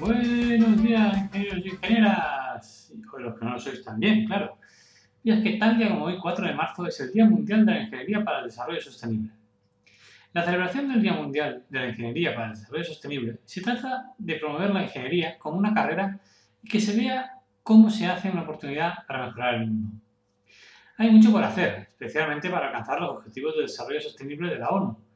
Buenos días, ingenieros y ingenieras. Y los que no lo sois también, claro. Y es que tal día como hoy, 4 de marzo, es el Día Mundial de la Ingeniería para el Desarrollo Sostenible. La celebración del Día Mundial de la Ingeniería para el Desarrollo Sostenible se trata de promover la ingeniería como una carrera y que se vea cómo se hace una oportunidad para mejorar el mundo. Hay mucho por hacer, especialmente para alcanzar los objetivos de desarrollo sostenible de la ONU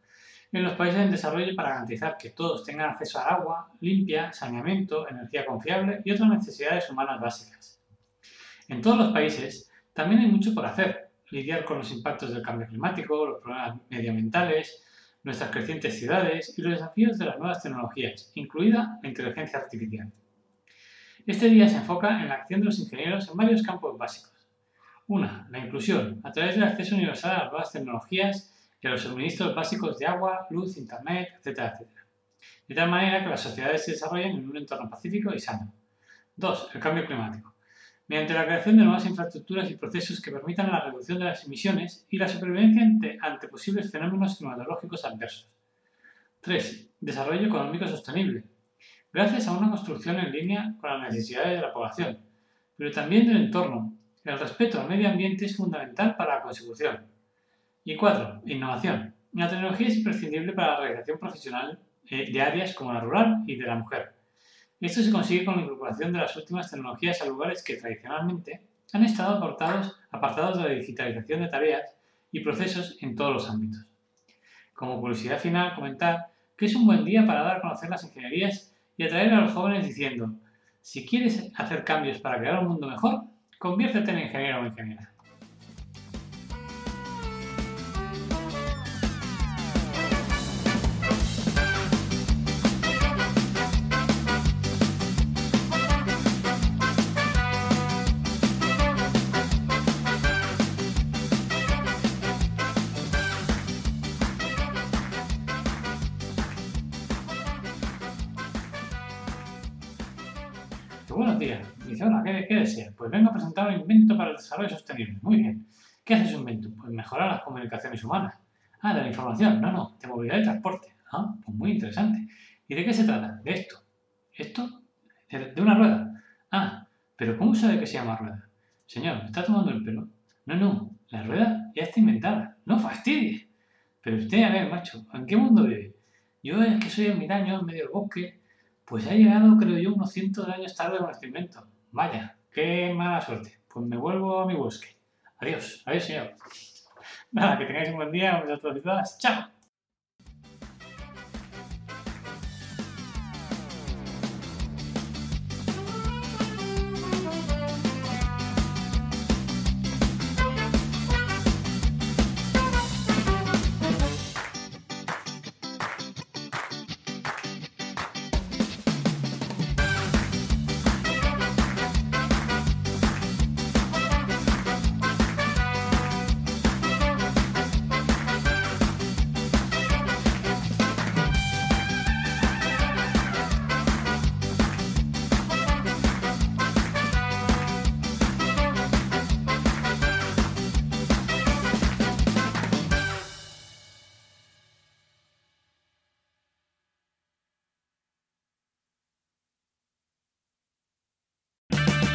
en los países en desarrollo para garantizar que todos tengan acceso al agua limpia, saneamiento, energía confiable y otras necesidades humanas básicas. En todos los países también hay mucho por hacer, lidiar con los impactos del cambio climático, los problemas medioambientales, nuestras crecientes ciudades y los desafíos de las nuevas tecnologías, incluida la inteligencia artificial. Este día se enfoca en la acción de los ingenieros en varios campos básicos. Una, la inclusión, a través del acceso universal a las nuevas tecnologías a los suministros básicos de agua, luz, internet, etcétera, etcétera. De tal manera que las sociedades se desarrollen en un entorno pacífico y sano. 2. El cambio climático. Mediante la creación de nuevas infraestructuras y procesos que permitan la reducción de las emisiones y la supervivencia ante, ante posibles fenómenos climatológicos adversos. 3. Desarrollo económico sostenible. Gracias a una construcción en línea con las necesidades de la población, pero también del entorno. El respeto al medio ambiente es fundamental para la consecución. Y cuatro, innovación. La tecnología es imprescindible para la realización profesional eh, de áreas como la rural y de la mujer. Esto se consigue con la incorporación de las últimas tecnologías a lugares que tradicionalmente han estado apartados, apartados de la digitalización de tareas y procesos en todos los ámbitos. Como curiosidad final, comentar que es un buen día para dar a conocer las ingenierías y atraer a los jóvenes diciendo, si quieres hacer cambios para crear un mundo mejor, conviértete en ingeniero o ingeniera. Buenos días. Dice, hola, ¿qué, ¿qué, desea? Pues vengo a presentar un invento para el desarrollo sostenible. Muy bien. ¿Qué hace su invento? Pues mejorar las comunicaciones humanas. Ah, de la información. No, no, de movilidad y transporte. Ah, pues muy interesante. ¿Y de qué se trata? De esto. ¿Esto? De, una rueda. Ah, pero ¿cómo sabe que se llama rueda? Señor, ¿me está tomando el pelo? No, no, la rueda ya está inventada. No fastidie. Pero usted, a ver, macho, ¿en qué mundo vive? Yo es que soy ermitaño en medio del bosque pues ha llegado, creo yo, unos cientos de años tarde con este invento. Vaya, qué mala suerte. Pues me vuelvo a mi bosque. Adiós, adiós, señor. Nada, que tengáis un buen día, muchas gracias. Chao.